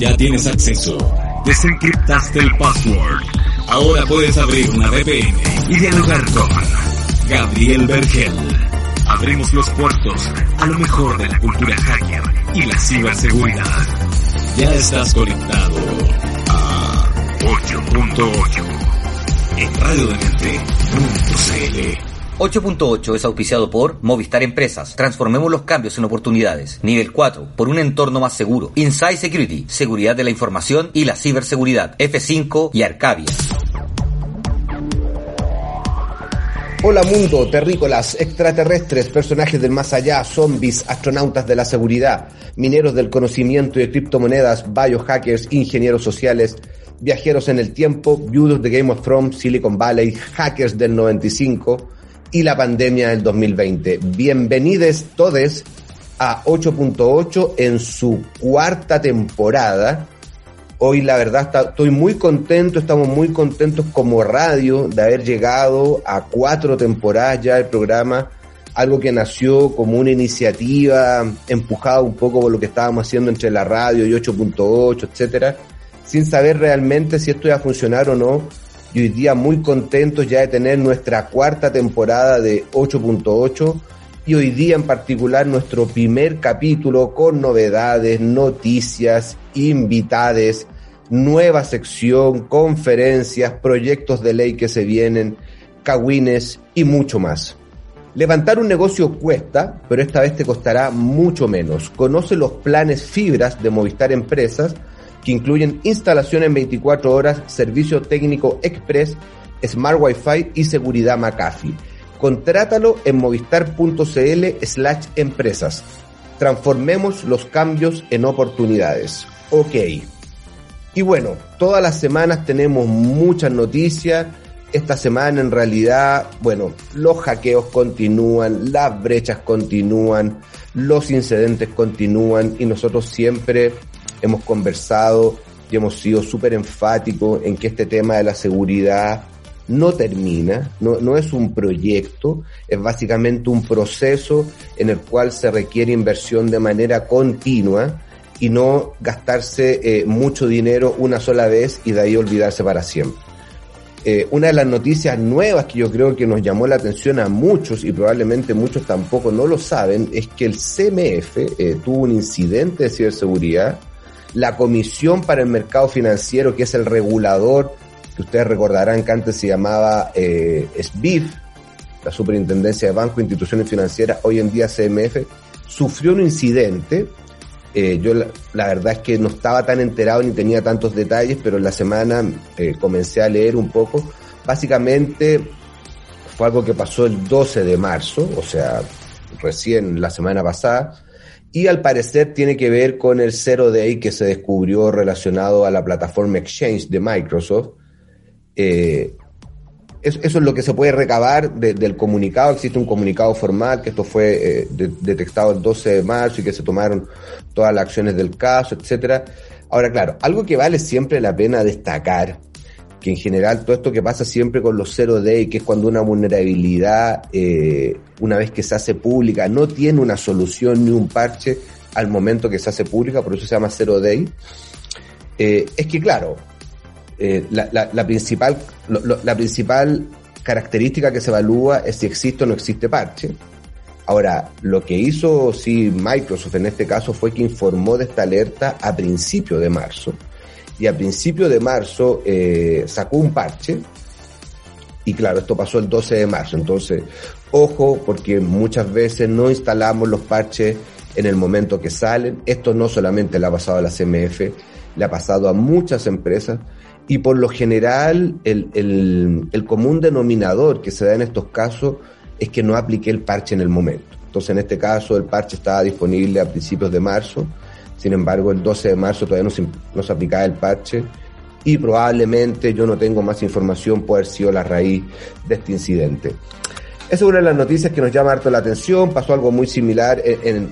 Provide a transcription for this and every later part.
Ya tienes acceso. Desencriptaste el password. Ahora puedes abrir una VPN y dialogar con Gabriel Bergel. Abrimos los puertos a lo mejor de la cultura hacker y la ciberseguridad. Ya estás conectado a 8.8 en radiodemente.cl. 8.8 es auspiciado por Movistar Empresas. Transformemos los cambios en oportunidades. Nivel 4, por un entorno más seguro. Inside Security, seguridad de la información y la ciberseguridad. F5 y Arcavia. Hola mundo, terrícolas, extraterrestres, personajes del más allá, zombies, astronautas de la seguridad, mineros del conocimiento y de criptomonedas, biohackers, ingenieros sociales, viajeros en el tiempo, viudos de Game of Thrones, Silicon Valley, hackers del 95 y la pandemia del 2020. Bienvenidos todos a 8.8 en su cuarta temporada. Hoy la verdad estoy muy contento, estamos muy contentos como radio de haber llegado a cuatro temporadas ya del programa, algo que nació como una iniciativa empujada un poco por lo que estábamos haciendo entre la radio y 8.8, etcétera, sin saber realmente si esto iba a funcionar o no y hoy día muy contentos ya de tener nuestra cuarta temporada de 8.8 y hoy día en particular nuestro primer capítulo con novedades, noticias, invitades, nueva sección, conferencias, proyectos de ley que se vienen, cagüines y mucho más. Levantar un negocio cuesta, pero esta vez te costará mucho menos. Conoce los planes fibras de Movistar Empresas que incluyen instalación en 24 horas, servicio técnico express, smart wifi y seguridad McAfee. Contrátalo en movistar.cl slash empresas. Transformemos los cambios en oportunidades. Ok. Y bueno, todas las semanas tenemos muchas noticias. Esta semana en realidad, bueno, los hackeos continúan, las brechas continúan, los incidentes continúan y nosotros siempre hemos conversado y hemos sido súper enfáticos en que este tema de la seguridad no termina, no, no es un proyecto, es básicamente un proceso en el cual se requiere inversión de manera continua y no gastarse eh, mucho dinero una sola vez y de ahí olvidarse para siempre. Eh, una de las noticias nuevas que yo creo que nos llamó la atención a muchos y probablemente muchos tampoco no lo saben es que el CMF eh, tuvo un incidente de ciberseguridad la Comisión para el Mercado Financiero, que es el regulador, que ustedes recordarán que antes se llamaba eh, SBIF, la Superintendencia de Banco e Instituciones Financieras, hoy en día CMF, sufrió un incidente. Eh, yo la, verdad es que no estaba tan enterado ni tenía tantos detalles, pero en la semana eh, comencé a leer un poco. Básicamente fue algo que pasó el 12 de marzo, o sea, recién la semana pasada y al parecer tiene que ver con el Zero Day que se descubrió relacionado a la plataforma Exchange de Microsoft. Eh, eso, es lo que se puede recabar del comunicado. Existe un comunicado formal que esto fue eh, detectado el 12 de marzo y que se tomaron todas las acciones del caso, etcétera. Ahora, claro, algo que vale siempre la pena destacar que en general todo esto que pasa siempre con los zero day, que es cuando una vulnerabilidad, eh, una vez que se hace pública, no tiene una solución ni un parche al momento que se hace pública, por eso se llama zero day, eh, es que claro, eh, la, principal, la principal característica que se evalúa es si existe o no existe parche. Ahora, lo que hizo sí Microsoft en este caso fue que informó de esta alerta a principio de marzo y a principios de marzo eh, sacó un parche. Y claro, esto pasó el 12 de marzo. Entonces, ojo, porque muchas veces no instalamos los parches en el momento que salen. Esto no solamente le ha pasado a la CMF, le ha pasado a muchas empresas. Y por lo general, el, el, el común denominador que se da en estos casos es que no apliqué el parche en el momento. Entonces, en este caso, el parche estaba disponible a principios de marzo Sin embargo, el 12 de marzo todavía no se, no aplicaba el parche y probablemente yo no tengo más información por haber sido la raíz de este incidente. Esa es una de las noticias que nos llama harto la atención. Pasó algo muy similar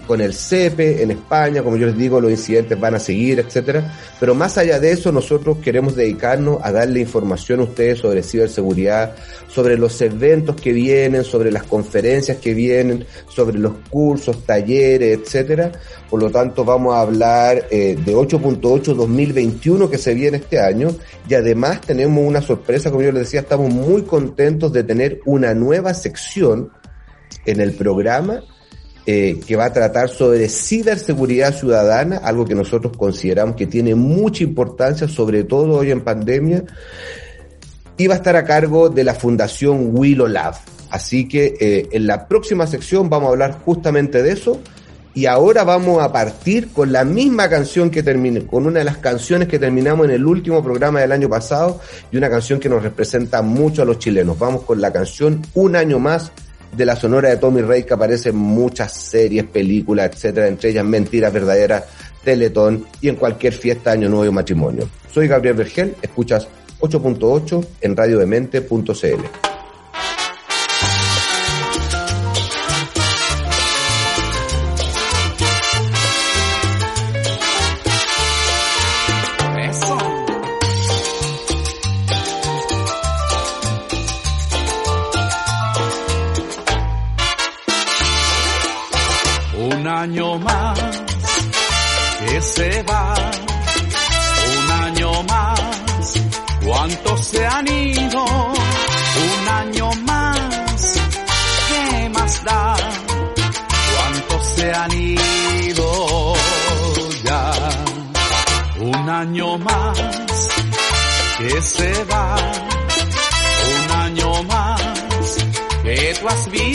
con el CEPE en España. Como yo les digo, los incidentes van a seguir, etcétera. Pero más allá de eso, nosotros queremos dedicarnos a darle información a ustedes sobre ciberseguridad, sobre los eventos que vienen, sobre las conferencias que vienen, sobre los cursos, talleres, etcétera. Por lo tanto, vamos a hablar eh, de 8.8 2021 que se viene este año. Y además tenemos una sorpresa, como yo les decía, estamos muy contentos de tener una nueva sección en el programa eh, que va a tratar sobre ciberseguridad ciudadana, algo que nosotros consideramos que tiene mucha importancia, sobre todo hoy en pandemia, y va a estar a cargo de la Fundación Willow Lab. Así que eh, en la próxima sección vamos a hablar justamente de eso. Y ahora vamos a partir con la misma canción que terminé, con una de las canciones que terminamos en el último programa del año pasado y una canción que nos representa mucho a los chilenos. Vamos con la canción Un año más de la sonora de Tommy Rey que aparece en muchas series, películas, etcétera, entre ellas Mentiras Verdaderas, Teletón y en cualquier fiesta, año nuevo y matrimonio. Soy Gabriel Vergel, escuchas 8.8 en radiodemente.cl. se va, un año más que tú has vivido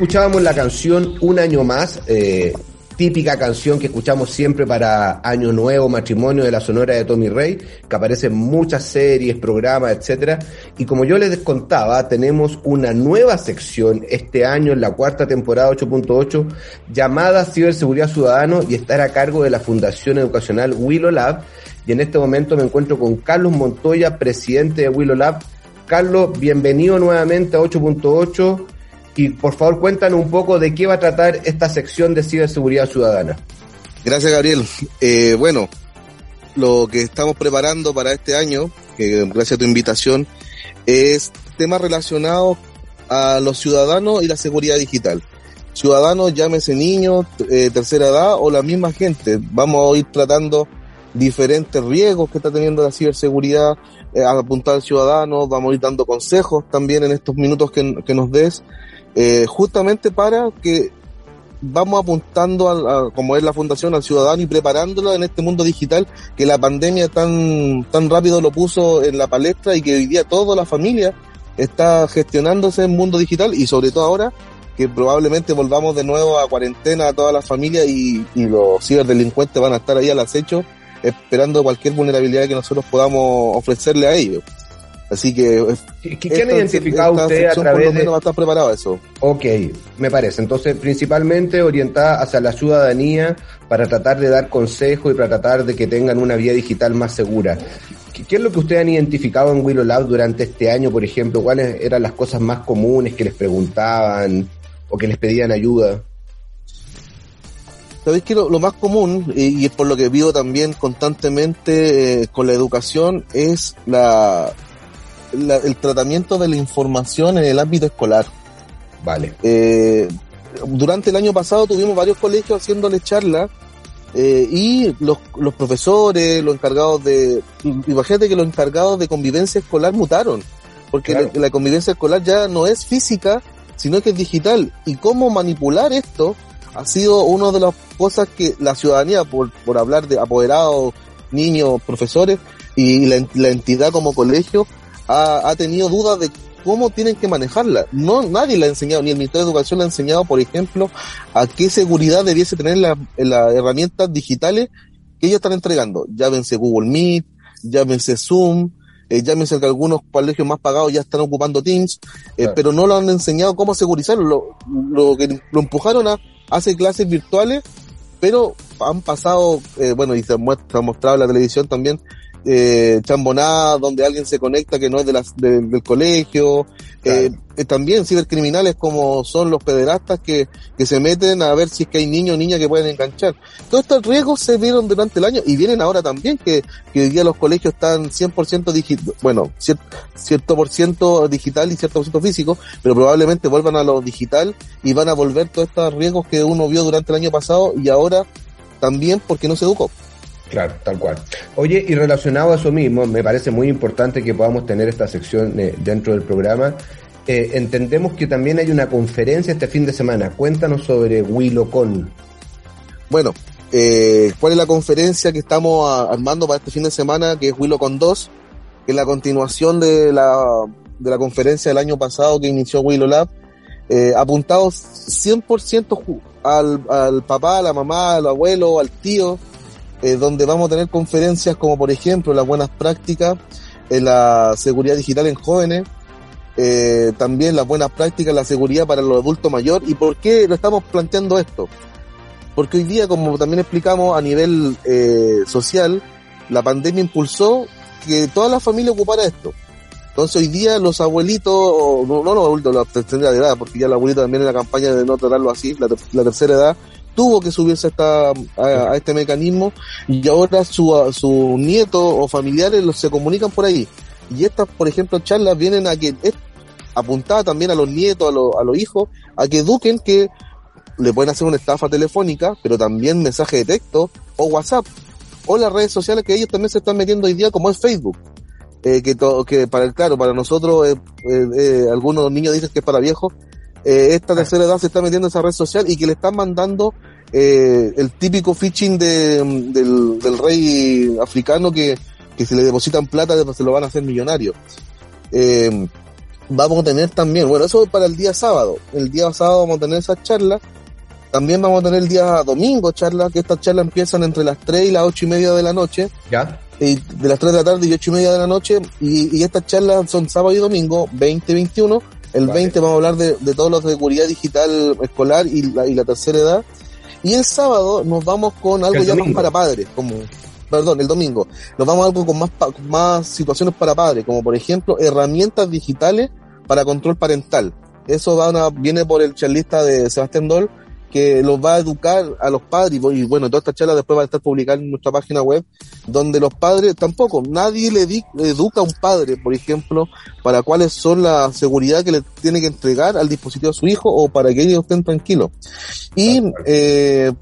Escuchábamos la canción Un año más, eh, típica canción que escuchamos siempre para Año Nuevo, matrimonio de la Sonora de Tommy Rey, que aparece en muchas series, programas, etcétera. Y como yo les contaba, tenemos una nueva sección este año en la cuarta temporada 8.8 llamada Ciberseguridad Ciudadano y estar a cargo de la Fundación Educacional Willow Lab. Y en este momento me encuentro con Carlos Montoya, presidente de Willow Lab. Carlos, bienvenido nuevamente a 8.8 y por favor cuéntanos un poco de qué va a tratar esta sección de ciberseguridad ciudadana. Gracias, Gabriel. Eh, bueno, lo que estamos preparando para este año, gracias a tu invitación, es temas relacionados a los ciudadanos y la seguridad digital. Ciudadanos, llámese niños, eh, tercera edad o la misma gente. Vamos a ir tratando diferentes riesgos que está teniendo la ciberseguridad eh, apuntar al ciudadano, vamos a ir dando consejos también en estos minutos que, que nos des eh, justamente para que vamos apuntando a, como es la fundación al ciudadano y preparándolo en este mundo digital que la pandemia tan tan rápido lo puso en la palestra y que hoy día toda la familia está gestionándose en mundo digital y sobre todo ahora que probablemente volvamos de nuevo a cuarentena a toda la familia y, y los ciberdelincuentes van a estar ahí al acecho esperando cualquier vulnerabilidad que nosotros podamos ofrecerle a ellos. Así que... ¿Qué, qué han identificado usted a través por lo menos va a estar preparado a eso. Ok, me parece. Entonces, principalmente orientada hacia la ciudadanía para tratar de dar consejos y para tratar de que tengan una vía digital más segura. ¿Qué, es lo que ustedes han identificado en Willow Lab durante este año, por ejemplo? ¿Cuáles eran las cosas más comunes que les preguntaban o que les pedían ayuda? Sabéis que lo, lo, más común, y, y, es por lo que vivo también constantemente eh, con la educación, es la, la, el tratamiento de la información en el ámbito escolar. Vale. Eh, durante el año pasado tuvimos varios colegios haciéndole charlas eh, y los, los profesores, los encargados de, imagínate que los encargados de convivencia escolar mutaron, porque claro. la, la, convivencia escolar ya no es física, sino que es digital. Y cómo manipular esto ha sido una de las cosas que la ciudadanía, por, por hablar de apoderados, niños, profesores y la, la entidad como colegio, ha, ha tenido dudas de cómo tienen que manejarla. No, nadie le ha enseñado, ni el Ministerio de Educación le ha enseñado, por ejemplo, a qué seguridad debiese tener las la herramientas digitales que ellos están entregando. Llámense Google Meet, llámense Zoom, eh, llámense que algunos colegios más pagados ya están ocupando Teams, eh, claro. pero no lo han enseñado cómo segurizarlo. Lo, lo que lo empujaron a hacer clases virtuales, pero han pasado, eh, bueno, y se muestra, mostrado en la televisión también, eh, chambonada donde alguien se conecta que no es de las, de, del colegio, claro. eh, también cibercriminales como son los pederastas que, que se meten a ver si es que hay niños o niñas que pueden enganchar. Todos estos riesgos se vieron durante el año y vienen ahora también que, que hoy día los colegios están 100% digital, bueno, cierto, cierto por ciento digital y cierto por ciento físico, pero probablemente vuelvan a lo digital y van a volver todos estos riesgos que uno vio durante el año pasado y ahora también porque no se educó. Claro, tal cual. Oye, y relacionado a eso mismo, me parece muy importante que podamos tener esta sección eh, dentro del programa. Eh, entendemos que también hay una conferencia este fin de semana. Cuéntanos sobre WillowCon. Bueno, eh, ¿cuál es la conferencia que estamos a, armando para este fin de semana? Que es WillowCon 2, que es la continuación de la, de la conferencia del año pasado que inició Willow Lab. Eh, apuntados 100% al, al papá, a la mamá, al abuelo, al tío, eh, donde vamos a tener conferencias como por ejemplo las buenas prácticas en la seguridad digital en jóvenes, eh, también las buenas prácticas en la seguridad para los adultos mayores. ¿Y por qué lo estamos planteando esto? Porque hoy día, como también explicamos a nivel eh, social, la pandemia impulsó que toda la familia ocupara esto. Entonces hoy día los abuelitos, no, no los adultos, la tercera edad, porque ya el abuelito también en la campaña de no tratarlo así, la, la tercera edad, tuvo que subirse a, esta, a, a, este mecanismo y ahora su, su nieto o familiares los se comunican por ahí. Y estas, por ejemplo, charlas vienen a que es apuntada también a los nietos, a, lo, a los hijos, a que eduquen que le pueden hacer una estafa telefónica, pero también mensaje de texto o WhatsApp o las redes sociales que ellos también se están metiendo hoy día como es Facebook. Eh, que, to, que para claro, para nosotros, eh, eh, algunos niños dicen que es para viejos, eh, esta tercera edad se está metiendo en esa red social y que le están mandando eh, el típico phishing de, del, del rey africano que, que si le depositan plata se lo van a hacer millonario. Eh, vamos a tener también, bueno, eso para el día sábado. El día sábado vamos a tener esa charla. También vamos a tener el día domingo charla, que estas charlas empiezan entre las 3 y las 8 y media de la noche. ¿Ya? Y de las 3 de la tarde y 8 y media de la noche. Y, y estas charlas son sábado y domingo, 20 y 21. El Vale. 20 vamos a hablar de, de todo lo de seguridad digital escolar y la, y la tercera edad. Y el sábado nos vamos con algo ya más para padres, como, perdón, el domingo. Nos vamos a algo con más, más situaciones para padres, como por ejemplo herramientas digitales para control parental. Eso viene por el charlista de Sebastián Doll, que los va a educar a los padres, y bu- y bueno, toda esta charla después va a estar publicada en nuestra página web, donde los padres tampoco, nadie le, di- le educa a un padre, por ejemplo, para cuáles son la seguridad que le tiene que entregar al dispositivo a su hijo o para que ellos estén tranquilos. Y, eh,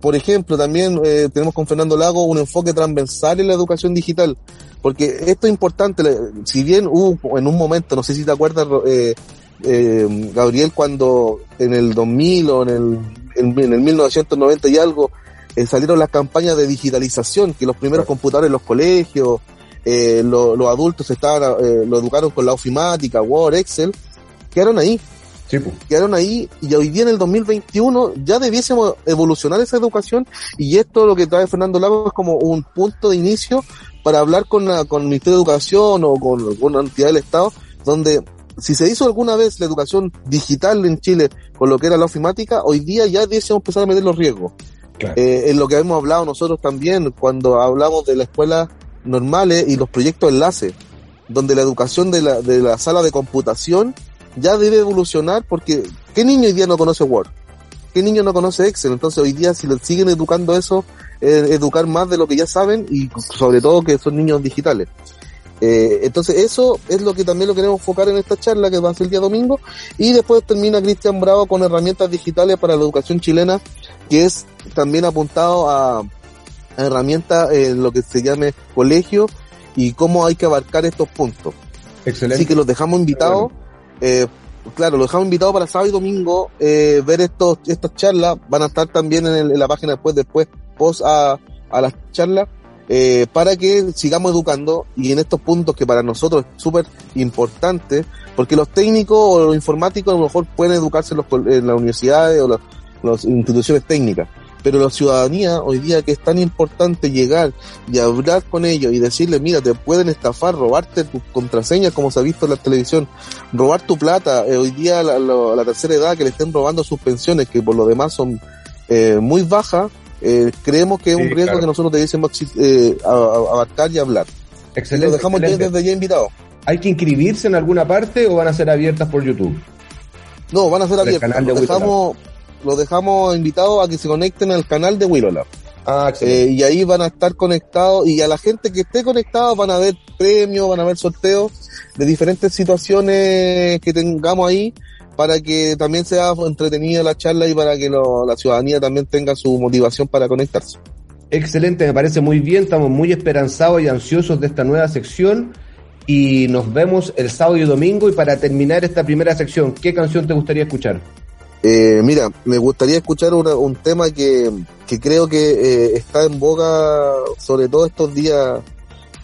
por ejemplo, también eh, tenemos con Fernando Lago un enfoque transversal en la educación digital, porque esto es importante, si bien hubo en un momento, no sé si te acuerdas, eh, eh, Gabriel, cuando en el 2000 o en el, en, en el 1990 y algo, eh, salieron las campañas de digitalización, que los primeros computadores en los colegios, eh, lo- los adultos estaban, eh, lo educaron con la ofimática, Word, Excel, quedaron ahí Sí, pues. quedaron ahí y hoy día en el 2021 ya debiésemos evolucionar esa educación y esto lo que trae Fernando Lago es como un punto de inicio para hablar con, la, con el Ministerio de Educación o con alguna entidad del Estado donde si se hizo alguna vez la educación digital en Chile con lo que era la ofimática, hoy día ya debiésemos empezar a medir los riesgos. Claro. Eh, en lo que hemos hablado nosotros también cuando hablamos de la escuela normales y los proyectos enlace, donde la educación de la, de la sala de computación ya debe evolucionar porque ¿qué niño hoy día no conoce Word? ¿Qué niño no conoce Excel? Entonces hoy día si le siguen educando eso, eh, educar más de lo que ya saben y sobre todo que son niños digitales. Eh, entonces eso es lo que también lo queremos enfocar en esta charla que va a ser el día domingo y después termina Cristian Bravo con herramientas digitales para la educación chilena que es también apuntado a, a herramientas en lo que se llame colegio y cómo hay que abarcar estos puntos. Excelente. Así que los dejamos invitados. Eh, claro, los dejamos invitados para sábado y domingo eh, ver estos estas charlas. Van a estar también en, el- en la página después, después, post a, a las charlas, eh, para que sigamos educando y en estos puntos que para nosotros es súper importante, porque los técnicos o los informáticos a lo mejor pueden educarse en, los en las universidades o las, las instituciones técnicas. Pero la ciudadanía hoy día que es tan importante llegar y hablar con ellos y decirles, mira, te pueden estafar, robarte tus contraseñas como se ha visto en la televisión, robar tu plata, eh, hoy día la, la- la tercera edad que le estén robando sus pensiones, que por lo demás son eh, muy bajas, eh, creemos que es Sí, un riesgo claro. que nosotros debiésemos eh, abarcar y hablar. Y Excelente. lo dejamos ya excelente. desde ya invitados. ¿Hay que inscribirse en alguna parte o van a ser abiertas por YouTube? No, van a ser Por Los Willow dejamos, los dejamos invitados a que se conecten al canal de Willolab. Ah. Eh, y ahí van a estar conectados y a la gente que esté conectada van a ver premios, van a ver sorteos de diferentes situaciones que tengamos ahí para que también sea entretenida la charla y para que lo- la ciudadanía también tenga su motivación para conectarse. Excelente, me parece muy bien, estamos muy esperanzados y ansiosos de esta nueva sección y nos vemos el sábado y domingo y para terminar esta primera sección, ¿qué canción te gustaría escuchar? Eh, mira, me gustaría escuchar una- un tema que, que creo que eh, está en boga, sobre todo estos días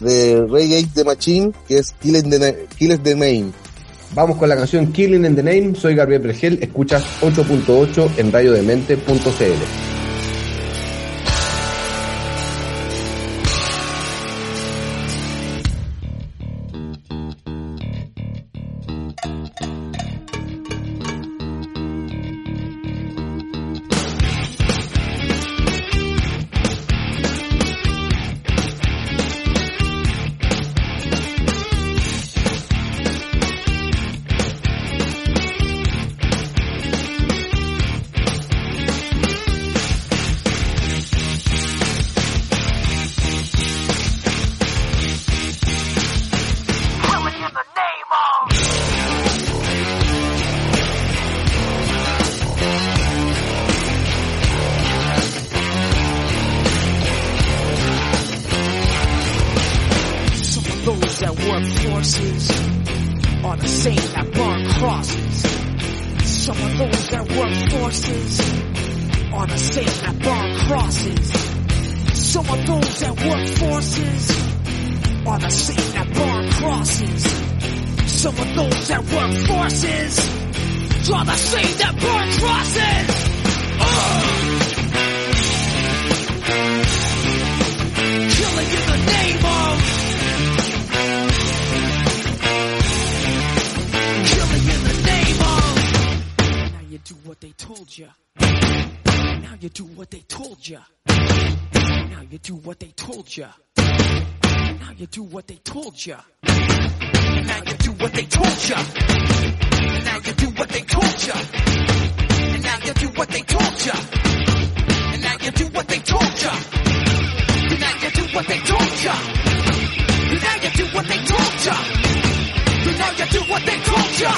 de Reggae the Machine, que es Kill the, Kill the Name. Vamos con la canción Killing in the Name, soy Gabriel Vergel, escuchas 8.8 en radiodemente.cl. Some of those that work forces are the same that burn crosses. Oh. Ugh. Killing in the name of Killing in the name of Now you do what they told you. Now you do what they told you. Now you do what they told you. Now you do what they told you. Now you do what they told you. Now you do what they told you. And now you do what they told you. And now you do what they told you. And now you do what they told you. And now you do what they told you. And now you do what they told you.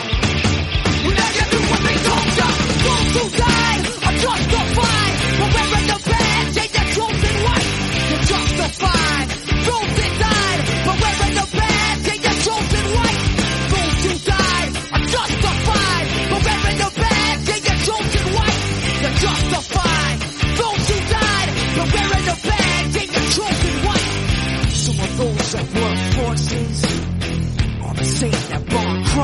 And now you do what they told you. Those who died are justified for wearing the badge and your chosen white. You're justified. Those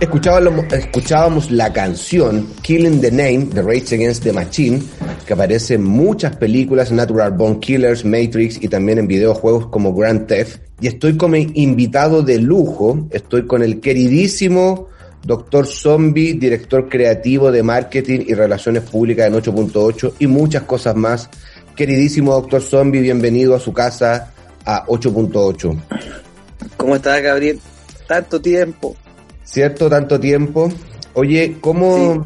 Escuchábamos, la canción Killing the Name de Rage Against the Machine, que aparece en muchas películas, Natural Born Killers, Matrix y también en videojuegos como Grand Theft. Y estoy como invitado de lujo, estoy con el queridísimo Doctor Zombie, director creativo de marketing y relaciones públicas en 8.8 y muchas cosas más. Queridísimo Doctor Zombie, bienvenido a su casa a 8.8. ¿Cómo estás, Gabriel? Tanto tiempo. ¿Cierto? Tanto tiempo. Oye, ¿cómo,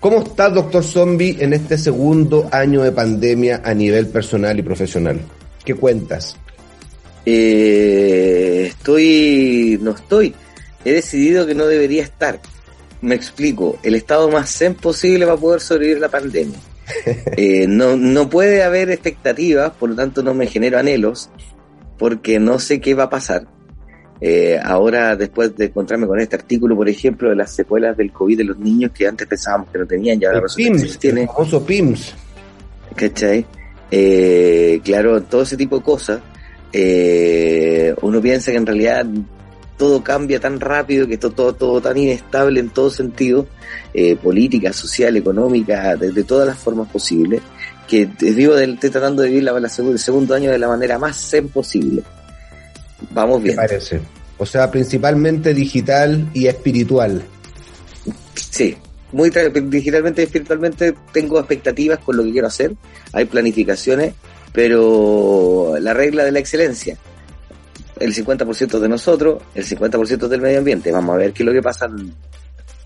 ¿cómo está Doctor Zombie en este segundo año de pandemia a nivel personal y profesional? ¿Qué cuentas? Eh, estoy, no estoy, he decidido que no debería estar. Me explico, el estado más zen posible para poder sobrevivir la pandemia. Eh, no, no puede haber expectativas, por lo tanto no me genero anhelos, porque no sé qué va a pasar. Eh, ahora, después de encontrarme con este artículo, por ejemplo, de las secuelas del COVID de los niños que antes pensábamos que no tenían, ya ahora que sí PIMS, tienen. el famoso PIMS. ¿cachai? Eh, claro, todo ese tipo de cosas, eh, uno piensa que en realidad todo cambia tan rápido, que esto todo, todo tan inestable en todo sentido, eh, política, social, económica, de, de todas las formas posibles, que vivo del, estoy tratando de vivir la, la el segundo año de la manera más zen posible. Vamos bien. parece. O sea, principalmente digital y espiritual. Sí, muy digitalmente y espiritualmente tengo expectativas con lo que quiero hacer, hay planificaciones, pero la regla de la excelencia, el 50% de nosotros, el 50% del medio ambiente, vamos a ver qué es lo que pasa en,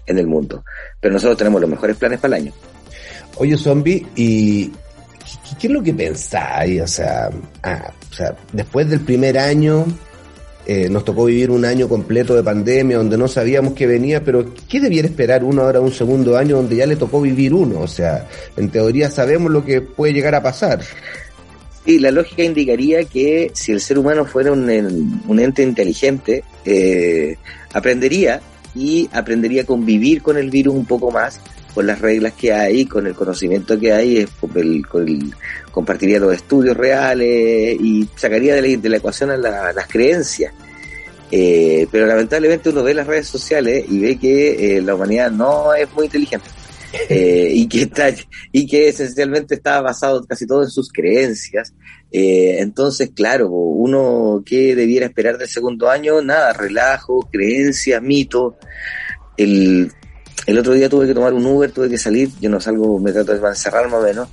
en el mundo. Pero nosotros tenemos los mejores planes para el año. Oye, zombie, ¿y qué, qué es lo que pensáis? O sea, ah, o sea, después del primer año, eh, nos tocó vivir un año completo de pandemia donde no sabíamos que venía, pero ¿qué debiera esperar uno ahora un segundo año donde ya le tocó vivir uno? O sea, en teoría sabemos lo que puede llegar a pasar. Y la lógica indicaría que si el ser humano fuera un, un ente inteligente, eh, aprendería y aprendería a convivir con el virus un poco más, con las reglas que hay, con el conocimiento que hay, el- con el- compartiría los estudios reales y sacaría de la, de la ecuación a la- las creencias. Eh, pero lamentablemente uno ve las redes sociales y ve que eh, la humanidad no es muy inteligente. Eh, y que está y que esencialmente está basado casi todo en sus creencias entonces claro uno que debiera esperar del segundo año nada relajo creencias mito el el otro día tuve que tomar un Uber, tuve que salir, yo no salgo, me trato de encerrar más o menos,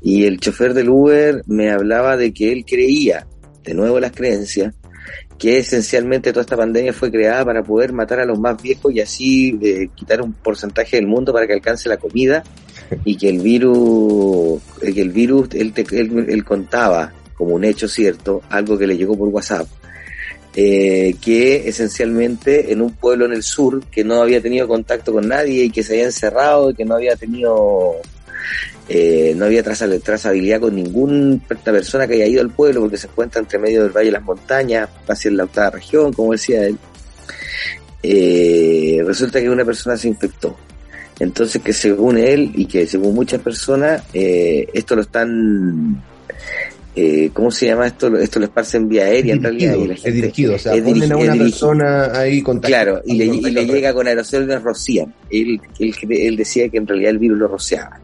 y el chofer del Uber me hablaba de que él creía, de nuevo las creencias, que esencialmente toda esta pandemia fue creada para poder matar a los más viejos y así eh, quitar un porcentaje del mundo para que alcance la comida y que el virus, eh, que el virus, él, te- él, él contaba como un hecho cierto, algo que le llegó por WhatsApp, eh, que esencialmente en un pueblo en el sur que no había tenido contacto con nadie y que se había encerrado y que no había tenido eh, no había traza- trazabilidad con ninguna persona que haya ido al pueblo porque se encuentra entre medio del valle de las montañas, hacia la octava región, como decía él. Eh, resulta que una persona se infectó. Entonces que según él y que según muchas personas, eh, esto lo están, eh, ¿cómo se llama esto? Esto lo esparcen vía aérea en realidad. Dirigido, y es dirigido, o sea, es ponen a una persona ahí. Claro, y le, y le llega con aerosoles rocían. Él, él, él decía que en realidad el virus lo rociaba.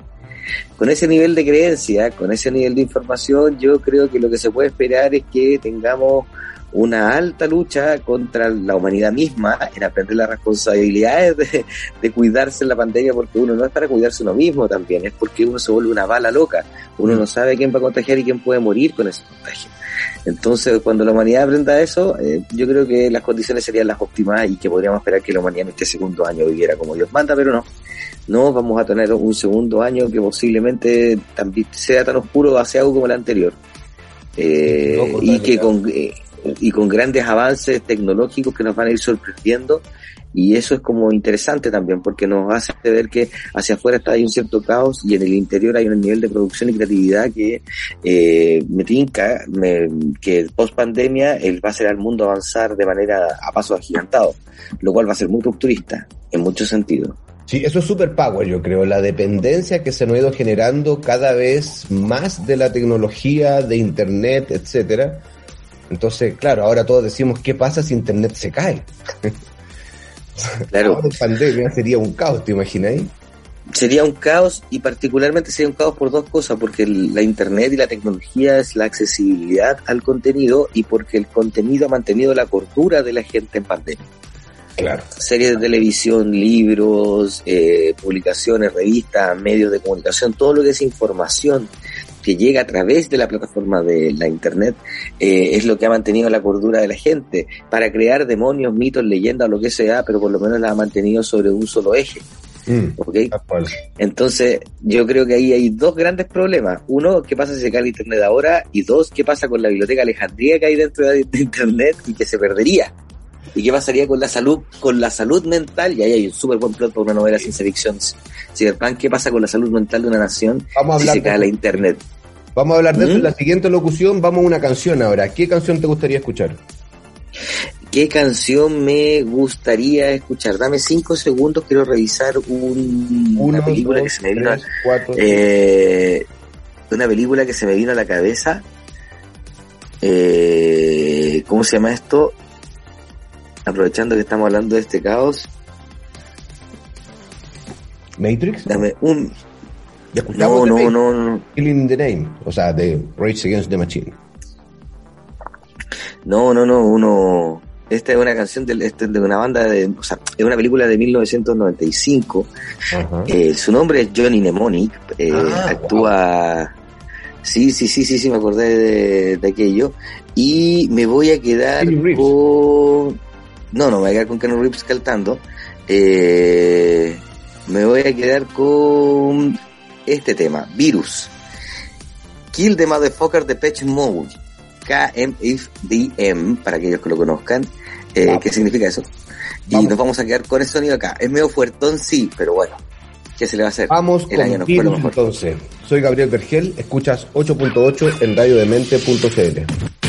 Con ese nivel de creencia, con ese nivel de información, yo creo que lo que se puede esperar es que tengamos una alta lucha contra la humanidad misma en aprender las responsabilidades de, de cuidarse en la pandemia, porque uno no es para cuidarse uno mismo también, es porque uno se vuelve una bala loca. Uno no sabe quién va a contagiar y quién puede morir con ese contagio. Entonces, cuando la humanidad aprenda eso, eh, yo creo que las condiciones serían las óptimas y que podríamos esperar que la humanidad en este segundo año viviera como Dios manda, pero no. No vamos a tener un segundo año que posiblemente también sea tan oscuro hacia algo como el anterior. Eh, No, y que con, eh, y con grandes avances tecnológicos que nos van a ir sorprendiendo y eso es como interesante también porque nos hace ver que hacia afuera está hay un cierto caos y en el interior hay un nivel de producción y creatividad que eh, me tinca me- que post pandemia él va a hacer al mundo avanzar de manera a paso agigantado lo cual va a ser muy rupturista en muchos sentidos Sí, eso es super power, yo creo. La dependencia que se nos ha ido generando cada vez más de la tecnología, de internet, etcétera. Entonces, claro, ahora todos decimos, ¿qué pasa si internet se cae? claro en pandemia sería un caos, ¿te imagináis? sería un caos y particularmente sería un caos por dos cosas, porque la internet y la tecnología es la accesibilidad al contenido y porque el contenido ha mantenido la cordura de la gente en pandemia. Claro. Series de televisión, libros, eh, publicaciones, revistas, medios de comunicación, todo lo que es información que llega a través de la plataforma de la internet eh, es lo que ha mantenido la cordura de la gente para crear demonios, mitos, leyendas, lo que sea, pero por lo menos la ha mantenido sobre un solo eje. Mm. Entonces, yo creo que ahí hay dos grandes problemas. Uno, ¿qué pasa si se cae el Internet ahora? Y dos, ¿qué pasa con la biblioteca Alejandría que hay dentro de de Internet y que se perdería? ¿Y qué pasaría con la salud, con la salud mental? Y ahí hay un súper buen plot para una novela ciencia ficción. Cyberpunk, ¿qué pasa con la salud mental de una nación Vamos a si hablar de cae la internet? Vamos a hablar de eso ¿Mm? en la siguiente locución. Vamos a una canción ahora. ¿Qué canción te gustaría escuchar? ¿Qué canción me gustaría escuchar? Dame cinco segundos, quiero revisar un- Uno, una película dos, que se me vino a- tres, cuatro. eh, una película que se me vino a la cabeza. Eh, ¿Cómo se llama esto? Aprovechando que estamos hablando de este caos, Matrix. dame un... Ya No, no, no, no. Killing in the Name, o sea, de Rage Against the Machine. No, no, no, uno. Esta es una canción de, este es de una banda de, o sea, es una película de 1995. Ajá. Eh, su nombre es Johnny Mnemonic. eh, Ah, actúa. Sí, sí, sí, sí, sí, me acordé de, de aquello. Y me voy a quedar con. No, no, me voy a quedar con Keanu Reeves cantando. Eh, me voy a quedar con este tema, Virus. Kill the Motherfucker de Patch Mode. KMFDM, para aquellos que lo conozcan. Eh. ¿Qué significa eso? Y Vamos. nos vamos a quedar con el sonido acá. Es medio fuertón, sí, pero bueno. ¿Qué se le va a hacer? Vamos El año con lo Virus mejor. entonces. Soy Gabriel Vergel, escuchas 8.8 en radiodemente.cl.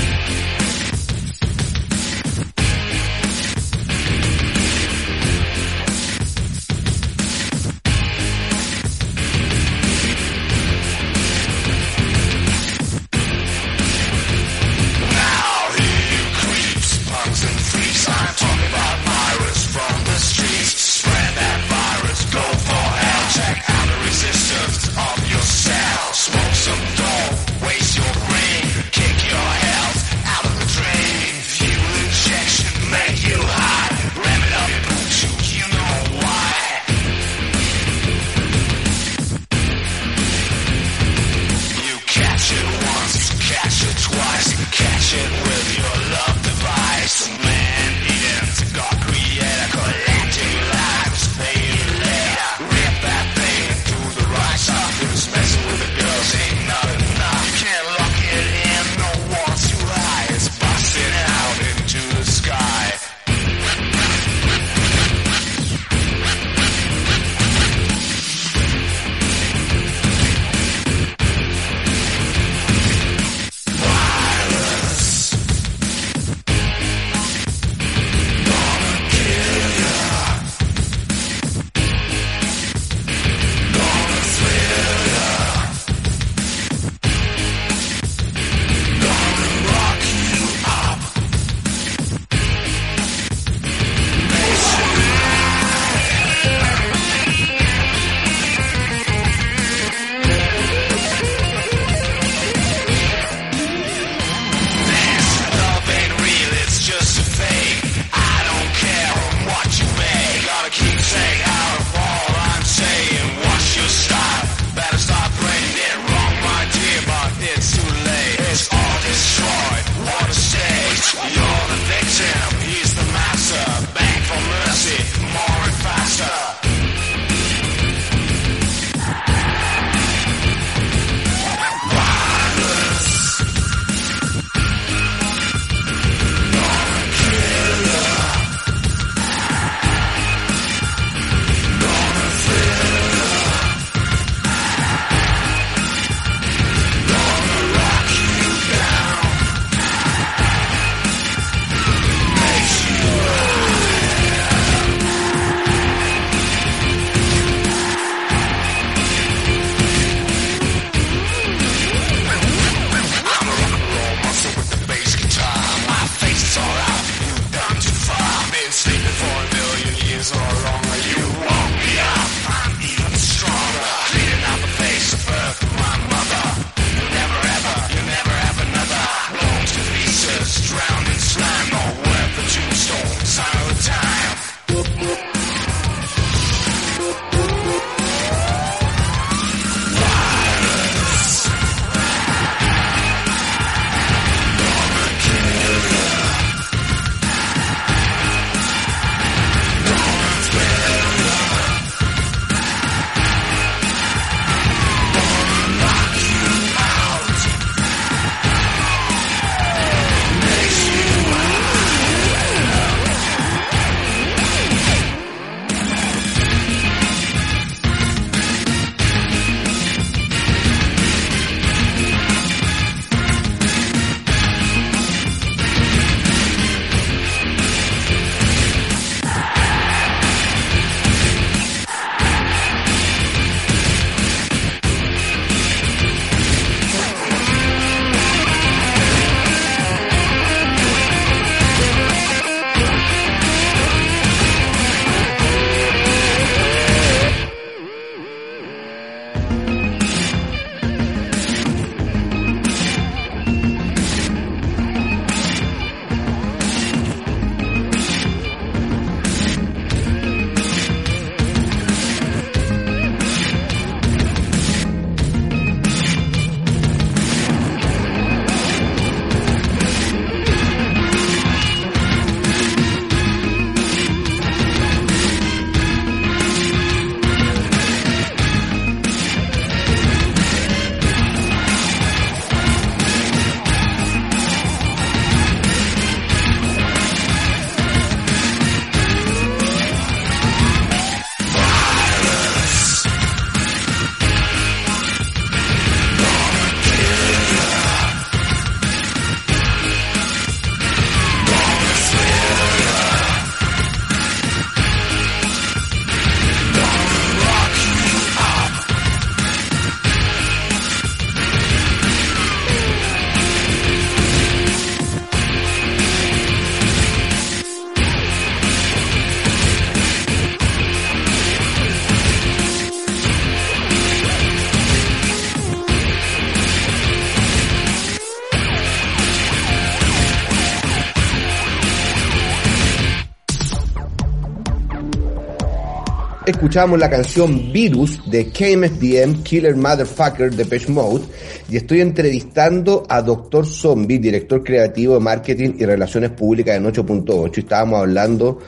escuchamos la canción Virus de KMFDM, Killer Motherfucker de Page Mode, y estoy entrevistando a Dr. Zombie, director creativo de marketing y relaciones públicas en 8.8, y estábamos hablando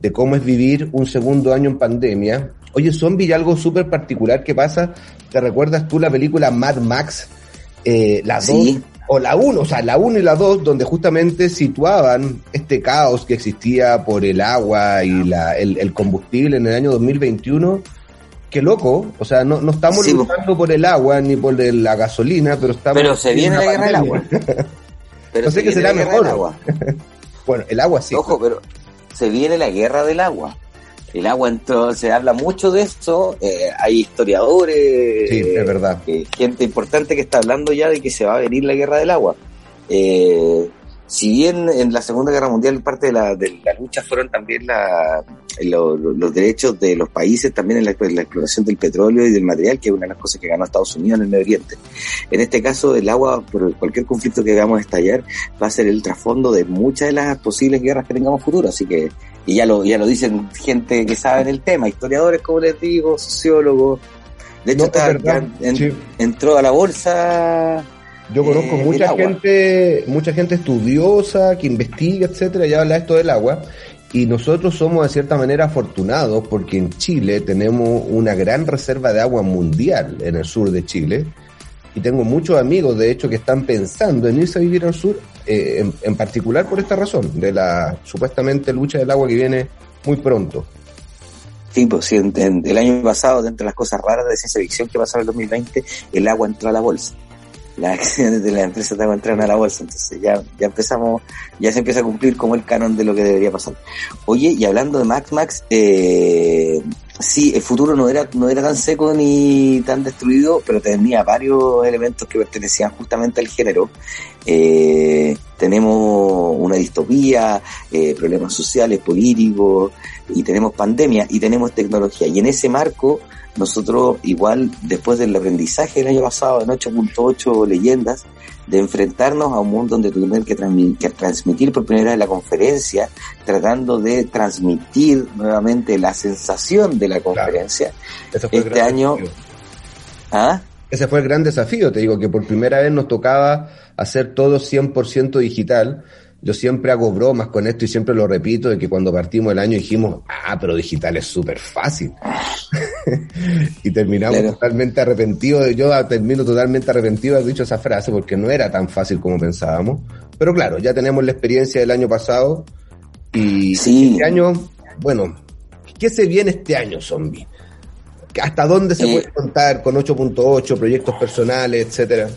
de cómo es vivir un segundo año en pandemia. Oye, Zombie, y algo súper particular que pasa, ¿te recuerdas tú la película Mad Max? Eh, la 2 Sí. O la 1, o sea, la 1 y la 2, donde justamente situaban este caos que existía por el agua y la, el, el combustible en el año 2021. Qué loco, o sea, no, no estamos Sí, luchando por el agua ni por la gasolina, pero estamos... Pero se en viene la guerra del agua. Pero No sé se será mejor. agua. Bueno, el agua sí. Ojo, pero se viene la guerra del agua. El agua entró, se habla mucho de esto, eh, hay historiadores, Sí, es verdad. eh, gente importante que está hablando ya de que se va a venir la guerra del agua. Eh, si bien en la Segunda Guerra Mundial parte de la, de la lucha fueron también la, lo- lo- los derechos de los países, también en la, en la exploración del petróleo y del material, que es una de las cosas que ganó Estados Unidos en el Medio Oriente. En este caso, el agua, por cualquier conflicto que hagamos estallar, va a ser el trasfondo de muchas de las posibles guerras que tengamos futuro. Así que, y ya lo, ya lo dicen gente que sabe en el tema, historiadores, como les digo, sociólogos. De hecho, No, está- en- sí. entró a la bolsa. Yo conozco eh, mucha el agua. gente, mucha gente estudiosa que investiga, etcétera, y habla esto del agua. Y nosotros somos de cierta manera afortunados porque en Chile tenemos una gran reserva de agua mundial en el sur de Chile. Y tengo muchos amigos, de hecho, que están pensando en irse a vivir al sur, eh, en, en particular por esta razón, de la supuestamente lucha del agua que viene muy pronto. Sí, pues sí, en- el año pasado, dentro de las cosas raras de ciencia ficción que pasaron en el 2020, el agua entró a la bolsa. Las acciones de la empresa agua entraron a la bolsa, entonces ya, ya empezamos, ya se empieza a cumplir como el canon de lo que debería pasar. Oye, y hablando de Max Max, eh, sí, el futuro no era, no era tan seco ni tan destruido, pero tenía varios elementos que pertenecían justamente al género. Eh, tenemos una distopía, eh, problemas sociales, políticos, y tenemos pandemia y tenemos tecnología. Y en ese marco, nosotros igual, después del aprendizaje del año pasado en 8.8 leyendas, de enfrentarnos a un mundo donde tuvimos que, que transmitir por primera vez la conferencia, tratando de transmitir nuevamente la sensación de la conferencia. Este año-. ¿Ah? Ese fue el gran desafío, te digo, que por primera vez nos tocaba hacer todo 100% digital. Yo siempre hago bromas con esto y siempre lo repito, de que cuando partimos el año dijimos, ah, pero digital es súper fácil. y terminamos Claro. totalmente arrepentidos, yo termino totalmente arrepentido de haber dicho esa frase, porque no era tan fácil como pensábamos. Pero claro, ya tenemos la experiencia del año pasado y Sí. este año, bueno, ¿qué se viene este año, zombie? ¿Hasta dónde se Eh. puede contar con 8.8, proyectos personales, etcétera?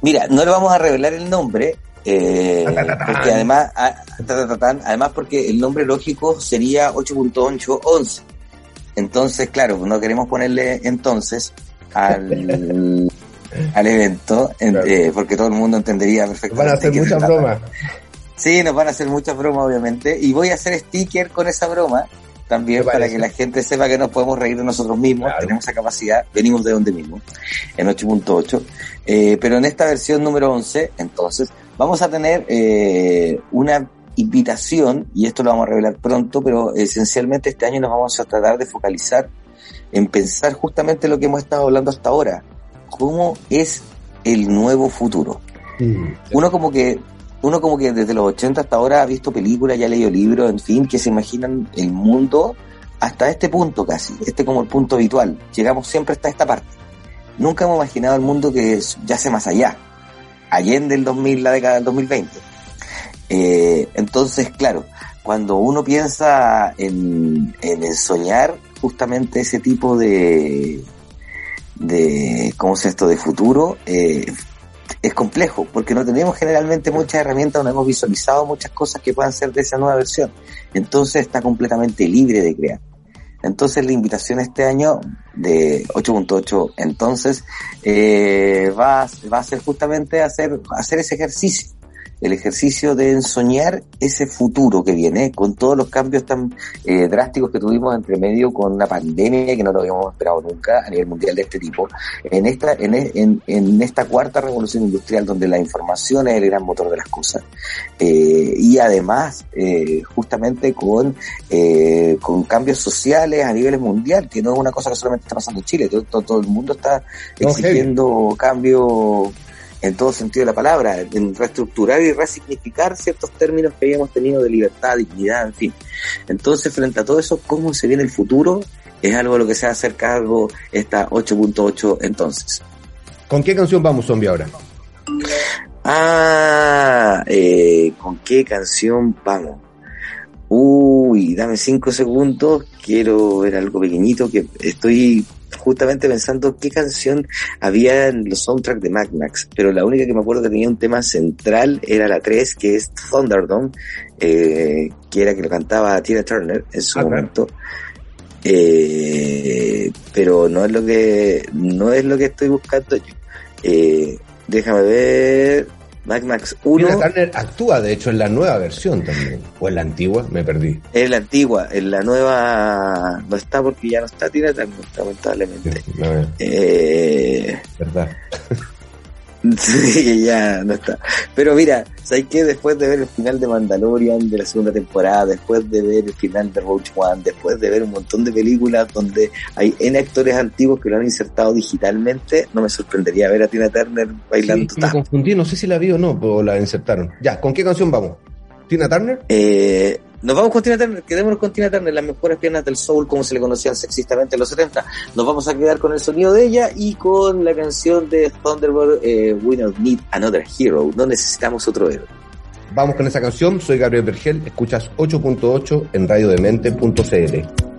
Mira, no le vamos a revelar el nombre, eh, porque además, ah, además porque el nombre lógico sería 8.811. Entonces, claro, no queremos ponerle entonces al, al evento, Claro. eh, porque todo el mundo entendería Van perfectamente. a hacer muchas bromas. Sí, nos van a hacer muchas bromas, obviamente. Y voy a hacer sticker con esa broma también para que la gente sepa que nos podemos reír de nosotros mismos. Claro. Tenemos esa capacidad, venimos de donde mismo, en 8.8. Eh, pero en esta versión número 11, entonces, vamos a tener eh, una invitación, y esto lo vamos a revelar pronto, pero esencialmente este año nos vamos a tratar de focalizar en pensar justamente lo que hemos estado hablando hasta ahora. ¿Cómo es el nuevo futuro? uno como que uno como que desde los 80 hasta ahora ha visto películas, ya ha leído libros, en fin, que se imaginan el mundo hasta este punto casi, este como el punto habitual. Llegamos siempre hasta esta parte. Nunca hemos imaginado el mundo que es- yace más allá, allende el 2000, la década del 2020. Eh, entonces, claro, cuando uno piensa en, en soñar justamente ese tipo de, de, ¿cómo es esto?, de futuro, eh, es complejo, porque no tenemos generalmente muchas herramientas, no hemos visualizado muchas cosas que puedan ser de esa nueva versión. Entonces está completamente libre de crear. Entonces la invitación este año de 8.8 entonces eh, va, va a ser justamente hacer, hacer ese ejercicio. El ejercicio de ensoñar ese futuro que viene, con todos los cambios tan eh, drásticos que tuvimos entre medio con una pandemia que no lo habíamos esperado nunca a nivel mundial de este tipo, en esta, en, en, en esta cuarta revolución industrial donde la información es el gran motor de las cosas, eh, y además, eh, justamente con, eh, con cambios sociales a nivel mundial, que no es una cosa que solamente está pasando en Chile, todo, todo, todo el mundo está No, exigiendo cambios en todo sentido de la palabra, en reestructurar y resignificar ciertos términos que habíamos tenido de libertad, dignidad, en fin. Entonces, frente a todo eso, ¿cómo se viene el futuro? Es algo a lo que se va a hacer cargo esta 8.8 entonces. ¿Con qué canción vamos, zombie, ahora? Ah, eh, ¿con qué canción vamos? Uy, dame cinco segundos, quiero ver algo pequeñito que estoy justamente pensando qué canción había en los soundtracks de Mad Max, pero la única que me acuerdo que tenía un tema central era la 3, que es Thunderdome, eh, que era que lo cantaba Tina Turner en su Ah, claro. momento. Eh, pero no es lo que no es lo que estoy buscando yo. Eh, déjame ver Mad Max 1 Tina Turner actúa, de hecho, en la nueva versión también. O en la antigua, me perdí. es la antigua, en la nueva no está porque ya no está Tina Turner, lamentablemente. Eh, verdad. Sí, ya no está. Pero mira, ¿sabes qué? Después de ver el final de Mandalorian de la segunda temporada, después de ver el final de Roach One, después de ver un montón de películas donde hay N actores antiguos que lo han insertado digitalmente, no me sorprendería ver a Tina Turner bailando Sí, me confundí, no sé si la vi o no, o la insertaron. Ya, ¿con qué canción vamos? ¿Tina Turner? Eh, nos vamos con Tina Turner, quedémonos con Tina Turner, las mejores piernas del soul, como se le conocían sexistamente en los 70. Nos vamos a quedar con el sonido de ella y con la canción de Thunderbird, eh, We Don't Need Another Hero, no necesitamos otro héroe. Vamos con esa canción. Soy Gabriel Vergel. Escuchas 8.8 en radiodemente.cl.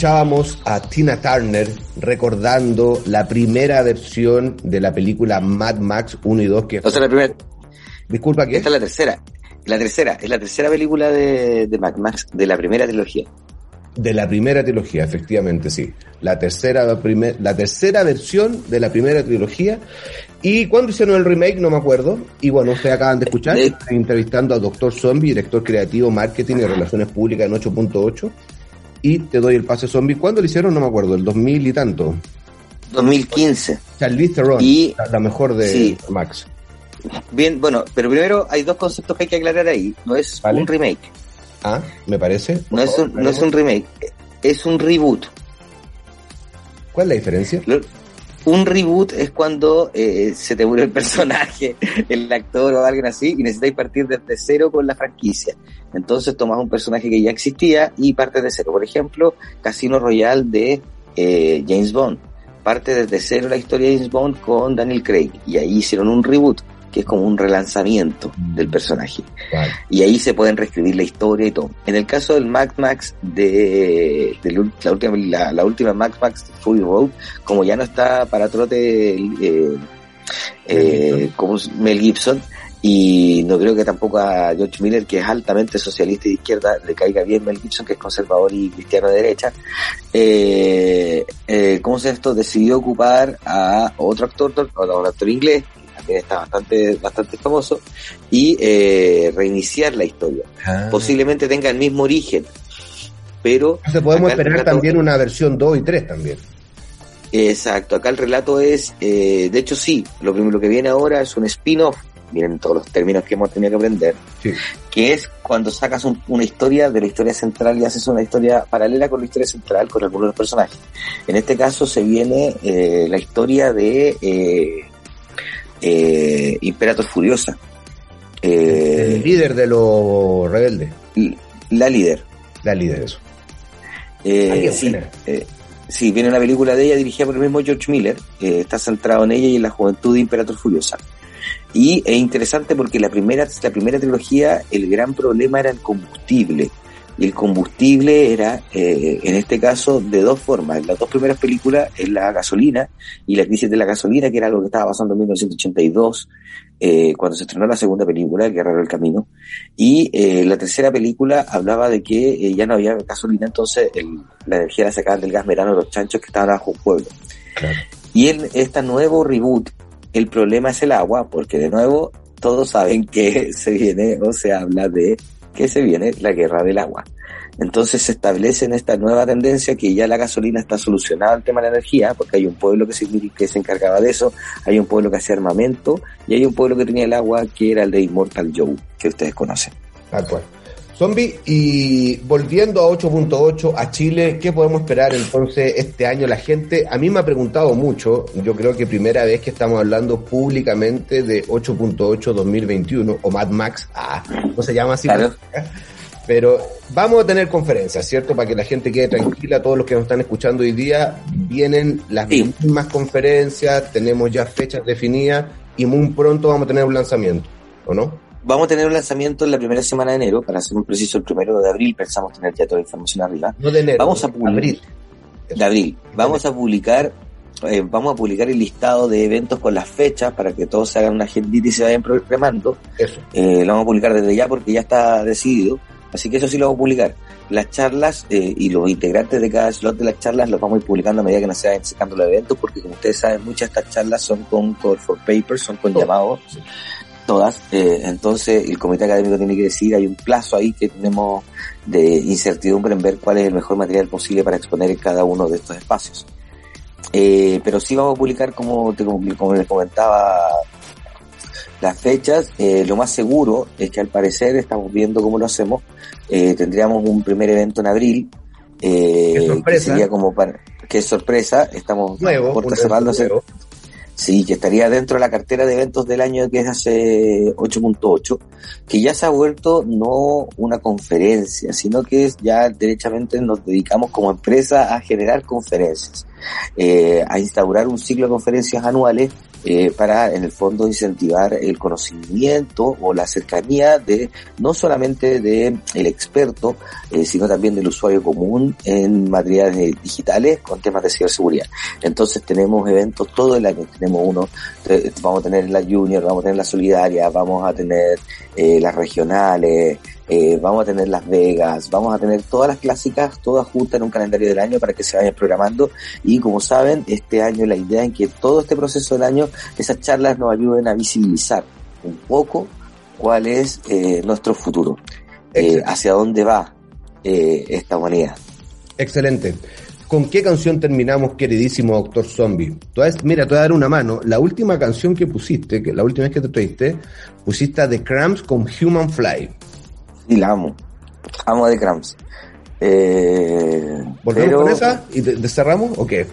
escuchábamos a Tina Turner recordando la primera versión de la película Mad Max 1 y 2 que O sea, la primera, disculpa que esta es la tercera. La tercera, es la tercera película de, de Mad Max, de la primera trilogía. de la primera trilogía, efectivamente, sí. La tercera, la, primer- la tercera versión de la primera trilogía. ¿Y cuándo hicieron el remake? No me acuerdo. Y bueno, ustedes acaban de escuchar, estoy entrevistando a Doctor Zombie, director creativo, marketing y relaciones públicas en 8.8. Y te doy el pase zombie. ¿Cuándo lo hicieron? No me acuerdo, el 2000 y tanto. 2015. Charlize Theron, Y- la, la mejor de sí. Max. Bien, bueno, pero primero hay dos conceptos que hay que aclarar ahí. No es Vale. un remake, Ah, me parece. No es, favor, un, no es un remake, es un reboot. ¿Cuál es la diferencia? Lo- Un reboot es cuando eh, se te murió el personaje, el actor o alguien así, y necesitáis partir desde cero con la franquicia. Entonces tomas un personaje que ya existía y partes de cero. Por ejemplo, Casino Royale de eh, James Bond. Parte desde cero la historia de James Bond con Daniel Craig. Y ahí hicieron un reboot, que es como un relanzamiento del personaje. Vale. Y ahí se pueden reescribir la historia y todo. En el caso del Mad Max de, de la, última, la, la última Mad Max Fury Road, como ya no está para trote eh, eh, como Mel Gibson, y no creo que tampoco a George Miller, que es altamente socialista y de izquierda, le caiga bien Mel Gibson, que es conservador y cristiano de derecha, eh, eh, ¿cómo se esto? Decidió ocupar a otro actor, a un actor inglés, que está bastante, bastante famoso, y eh, reiniciar la historia. Ah. Posiblemente tenga el mismo origen, pero... Entonces podemos esperar relato- también una versión 2 y 3 también. Exacto, acá el relato es, eh, de hecho sí, lo primero que viene ahora es un spin-off, miren todos los términos que hemos tenido que aprender, Sí. que es cuando sacas un- una historia de la historia central y haces una historia paralela con la historia central con algunos de los personajes. En este caso se viene eh, la historia de eh, eh, Imperator Furiosa, Eh, el líder de los rebeldes. la líder. La líder, eso. Eh, sí, eh, sí, viene una película de ella dirigida por el mismo George Miller, eh, está centrado en ella y en la juventud de Imperator Furiosa. Y es interesante porque la primera, la primera trilogía, el gran problema era el combustible. Y el combustible era, eh, en este caso, de dos formas. En las dos primeras películas es la gasolina y la crisis de la gasolina, que era algo que estaba pasando en 1982, eh, cuando se estrenó la segunda película, El Guerrero del Camino. Y eh, la tercera película hablaba de que eh, ya no había gasolina, entonces el- la energía la sacaban del gas metano de los chanchos que estaban bajo un pueblo. Claro. Y en este nuevo reboot, el problema es el agua, porque de nuevo todos saben que se viene o se habla de que se viene la guerra del agua. Entonces se establece en esta nueva tendencia que ya la gasolina está solucionada el tema de la energía, porque hay un pueblo que se, que se encargaba de eso, hay un pueblo que hacía armamento y hay un pueblo que tenía el agua que era el de Immortal Joe, que ustedes conocen. Tal cual. Zombie, y volviendo a 8.8 a Chile, ¿qué podemos esperar entonces este año? La gente, a mí me ha preguntado mucho, yo creo que primera vez que estamos hablando públicamente de 8.8 2021 o Mad Max, ah, no se llama así, Claro. pero vamos a tener conferencias, ¿cierto? Para que la gente quede tranquila, todos los que nos están escuchando hoy día, vienen las Sí. mismas conferencias, tenemos ya fechas definidas y muy pronto vamos a tener un lanzamiento, ¿o no? Vamos a tener un lanzamiento en la primera semana de enero, para ser muy preciso, el primero de abril, pensamos tener ya toda la información arriba. No de enero, Vamos a publicar. abril. de abril. Vamos a publicar, eh, vamos a publicar el listado de eventos con las fechas para que todos se hagan una agendita y se vayan programando. Eso. Eh, lo vamos a publicar desde ya porque ya está decidido. Así que eso sí lo vamos a publicar. Las charlas eh, y los integrantes de cada slot de las charlas los vamos a ir publicando a medida que nos se vayan sacando los eventos, porque como ustedes saben, muchas de estas charlas son con call for papers, son con Todas. llamados, todas. Eh, entonces el comité académico tiene que decir, hay un plazo ahí que tenemos de incertidumbre en ver cuál es el mejor material posible para exponer en cada uno de estos espacios. Eh, pero sí vamos a publicar, como, te- como les comentaba, las fechas. Eh, lo más seguro es que al parecer, estamos viendo cómo lo hacemos, eh, tendríamos un primer evento en abril, eh, que sería como para, que es sorpresa, estamos Nuevo, nuevo. Sí, que estaría dentro de la cartera de eventos del año que es hace 8.8, que ya se ha vuelto no una conferencia, sino que ya derechamente nos dedicamos como empresa a generar conferencias. Eh, a instaurar un ciclo de conferencias anuales eh, para, en el fondo, incentivar el conocimiento o la cercanía de no solamente de el experto, eh, sino también del usuario común en materiales digitales con temas de ciberseguridad. Entonces tenemos eventos todo el año. Tenemos uno, eh, vamos a tener la Junior, vamos a tener la Solidaria, vamos a tener eh, las regionales, eh, vamos a tener Las Vegas, vamos a tener todas las clásicas, todas juntas en un calendario del año para que se vayan programando y como saben, este año la idea es que todo este proceso del año, esas charlas nos ayuden a visibilizar un poco cuál es eh, nuestro futuro, eh, hacia dónde va esta humanidad. Excelente. ¿Con qué canción terminamos, queridísimo Doctor Zombie? Mira, te voy a dar una mano. La última canción que pusiste, que la última vez que te trajiste, pusiste a The Cramps con Human Fly. Y la amo, amo a The Cramps. Eh, ¿Volvemos pero- con esa y cerramos o qué?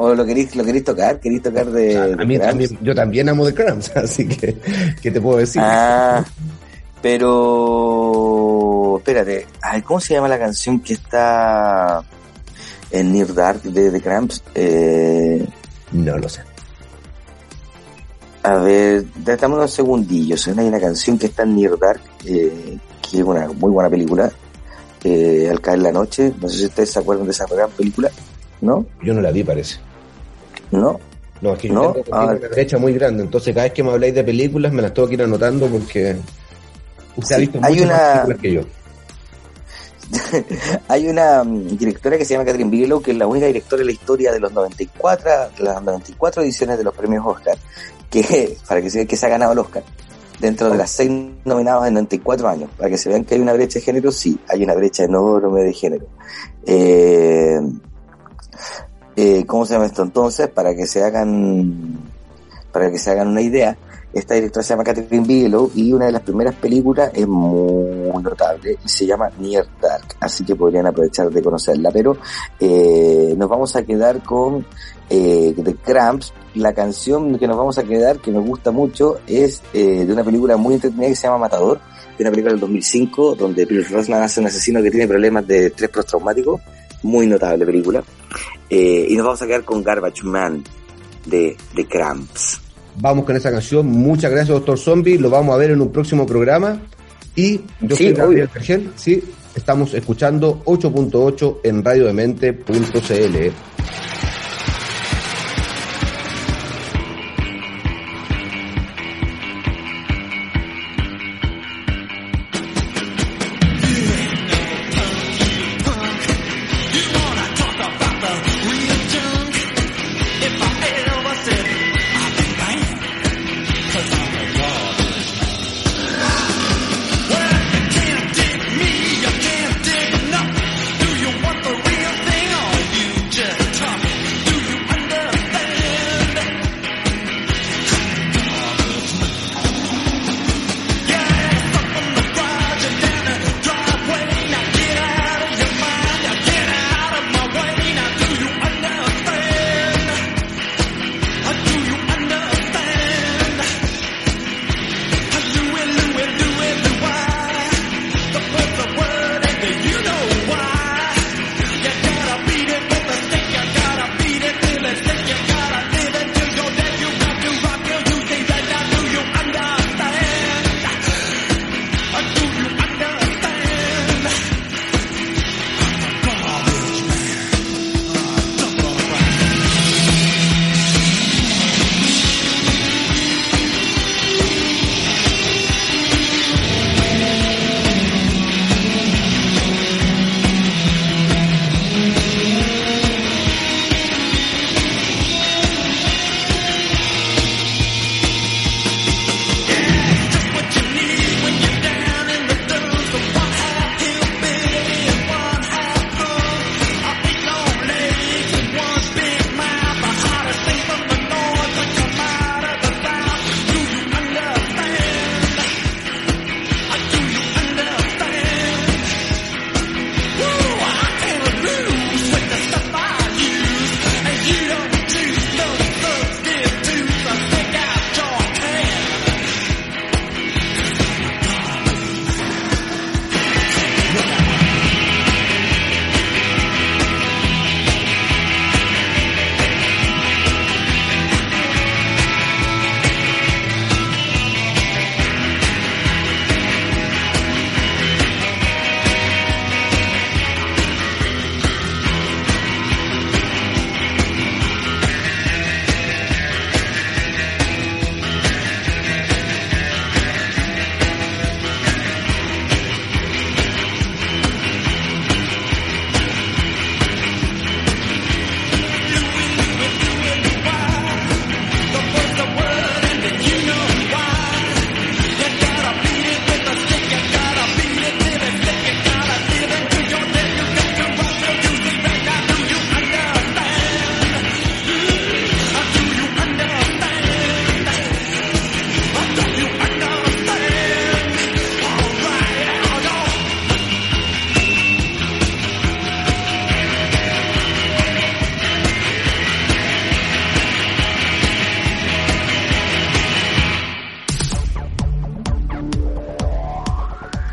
¿O lo queréis, lo queréis tocar? ¿Queréis tocar de, a mí también, yo también amo The Cramps, así que, ¿qué te puedo decir? Ah, pero espérate, ay, ¿cómo se llama la canción que está en Near Dark de The Cramps? Eh, No lo sé. a ver, dame unos segundillos. Hay una canción que está en Near Dark, eh, que es una muy buena película. Eh, Al caer la noche, no sé si ustedes se acuerdan de esa gran película, ¿no? Yo no la vi, parece. ¿No? No, es que yo ¿No? tengo, Ah. una brecha muy grande, entonces cada vez que me habláis de películas me las tengo que ir anotando porque usted ha Sí, visto hay más una- que yo. Hay una mm, directora que se llama Catherine Bigelow, que es la única directora de la historia de los 94, de las 94 ediciones de los premios Oscar, que, para que se vean que se ha ganado el Oscar, dentro de las seis nominados en 94 años, para que se vean que hay una brecha de género, sí, hay una brecha enorme de género. Eh, eh, ¿Cómo se llama esto? Entonces, para que se hagan, para que se hagan una idea, esta directora se llama Catherine Bigelow y una de las primeras películas es muy notable y se llama Near Dark, así que podrían aprovechar de conocerla. Pero eh, nos vamos a quedar con eh, The Cramps. La canción que nos vamos a quedar, que me gusta mucho, es eh, de una película muy entretenida que se llama Matador, de una película del 2005 donde Pierce Brosnan hace un asesino que tiene problemas de estrés postraumático. Muy notable película. Eh, y nos vamos a quedar con Garbage Man de The Cramps. Vamos con esa canción. Muchas gracias, Doctor Zombie. Lo vamos a ver en un próximo programa. Y yo Sí, soy Gabriel. Vergel. Sí, estamos escuchando 8.8 en radiodemente.cl.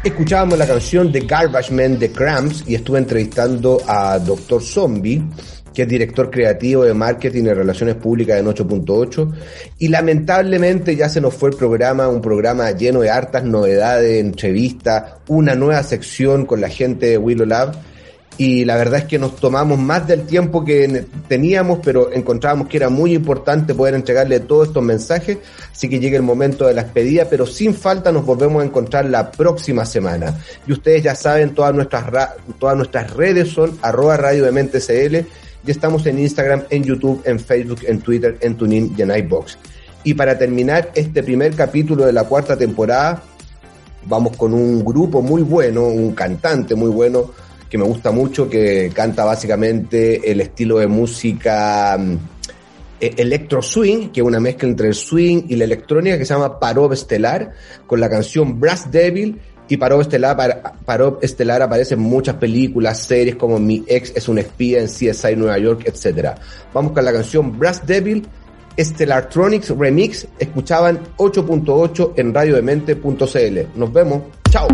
Escuchábamos la canción de Garbage Man de Cramps y estuve entrevistando a Dr. Zombie, que es director creativo de marketing y relaciones públicas en 8.8. Y lamentablemente ya se nos fue el programa, un programa lleno de hartas novedades, entrevistas, una nueva sección con la gente de Willow Lab y la verdad es que nos tomamos más del tiempo que teníamos, pero encontrábamos que era muy importante poder entregarle todos estos mensajes, así que llega el momento de la despedida, pero sin falta nos volvemos a encontrar la próxima semana. Y ustedes ya saben, todas nuestras, ra- todas nuestras redes son arroba radio de mente CL, y estamos en Instagram, en YouTube, en Facebook, en Twitter, en TuneIn y en iBox. Y para terminar este primer capítulo de la cuarta temporada, vamos con un grupo muy bueno, un cantante muy bueno que me gusta mucho, que canta básicamente el estilo de música mm, e- electro swing, que es una mezcla entre el swing y la electrónica, que se llama Parov Estelar, con la canción Brass Devil. Y Parov Estelar, para- Parov Estelar aparece en muchas películas, series como Mi ex es un espía en CSI Nueva York, etc. Vamos con la canción Brass Devil, Stellartronics Remix. Escuchaban 8.8 en radiodemente.cl. Nos vemos. Chao.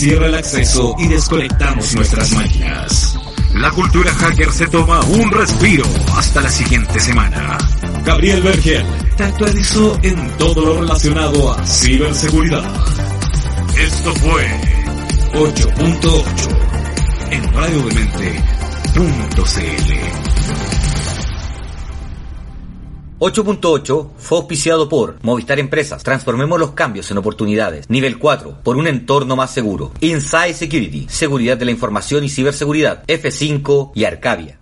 Cierra el acceso y desconectamos nuestras máquinas. La cultura hacker se toma un respiro hasta la siguiente semana. Gabriel Bergel te actualizó en todo lo relacionado a ciberseguridad. Esto fue 8.8 en radiodemente.cl. 8.8 fue auspiciado por Movistar Empresas. Transformemos los cambios en oportunidades. Nivel 4, por un entorno más seguro. Inside Security, seguridad de la información y ciberseguridad. F5 y Arcadia.